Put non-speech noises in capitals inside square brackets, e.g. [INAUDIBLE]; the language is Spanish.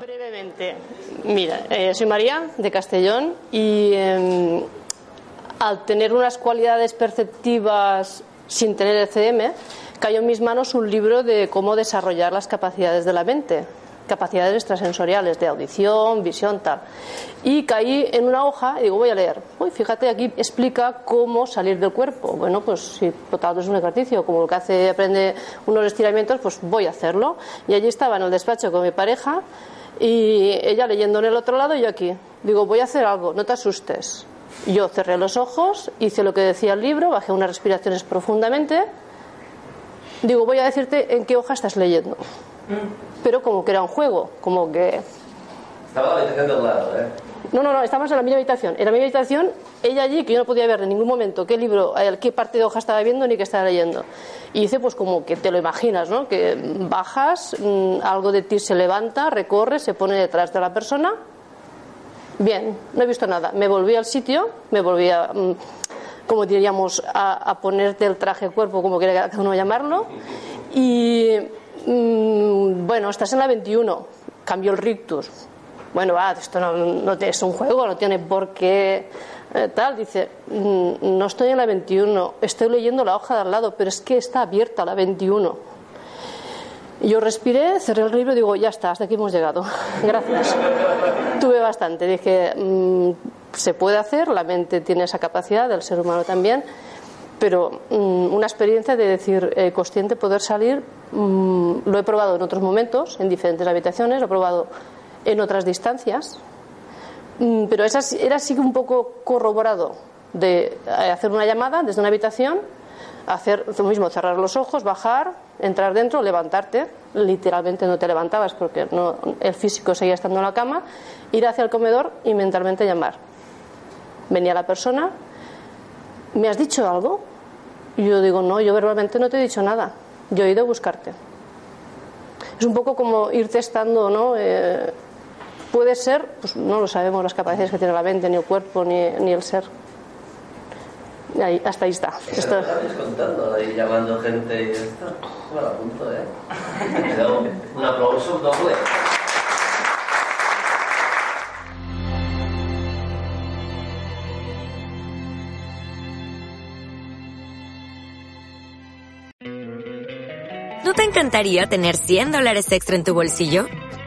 Brevemente, mira, eh, soy María de Castellón y eh, al tener unas cualidades perceptivas sin tener el CM, cayó en mis manos un libro de cómo desarrollar las capacidades de la mente, capacidades extrasensoriales de audición, visión, tal. Y caí en una hoja y digo, voy a leer. Uy, fíjate, aquí explica cómo salir del cuerpo. Bueno, pues si total es un ejercicio, como lo que hace, aprende unos estiramientos, pues voy a hacerlo. Y allí estaba en el despacho con mi pareja y ella leyendo en el otro lado y yo aquí. Digo, voy a hacer algo, no te asustes. Yo cerré los ojos, hice lo que decía el libro, bajé unas respiraciones profundamente. Digo, voy a decirte en qué hoja estás leyendo. Pero como que era un juego, como que. Estaba la habitación del lado, ¿eh? No, no, no, estábamos en la misma habitación. En la misma habitación, ella allí, que yo no podía ver en ningún momento qué libro, eh, qué parte de hoja estaba viendo ni qué estaba leyendo. Y hice pues como que te lo imaginas, ¿no? Que bajas, mm, algo de ti se levanta, recorre, se pone detrás de la persona. Bien, no he visto nada. Me volví al sitio, me volví a, mm, como diríamos, a, a ponerte el traje cuerpo, como quiera cada uno llamarlo. Y mm, bueno, estás en la 21, cambió el rictus bueno, esto no, no es un juego, no tiene por qué eh, tal. Dice, "Mm, no estoy en la 21, estoy leyendo la hoja de al lado, pero es que está abierta la 21. Y Yo respiré, cerré el libro y digo, ya está, hasta aquí hemos llegado. [LAUGHS] Gracias. Tuve bastante. Dije, "Mm, se puede hacer, la mente tiene esa capacidad, el ser humano también, pero mm, una experiencia de decir eh, consciente, poder salir, mm, lo he probado en otros momentos, en diferentes habitaciones, lo he probado en otras distancias, Mm, pero esa sí- era así un poco corroborado de eh, hacer una llamada desde una habitación, hacer lo mismo, cerrar los ojos, bajar, entrar dentro, levantarte, literalmente no te levantabas porque no, el físico seguía estando en la cama, ir hacia el comedor y mentalmente llamar. Venía la persona, ¿me has dicho algo? Y yo digo, no, yo verbalmente no te he dicho nada, yo he ido a buscarte. Es un poco como ir testando, ¿no? Eh, puede ser, pues no lo sabemos las capacidades que tiene la mente, ni el cuerpo, ni, ni el ser. Ahí, hasta ahí está. Esto- contando, ahí llamando gente y esto. Bueno, a punto, ¿eh? Un aplauso doble. ¿No te encantaría tener 100 dólares extra en tu bolsillo?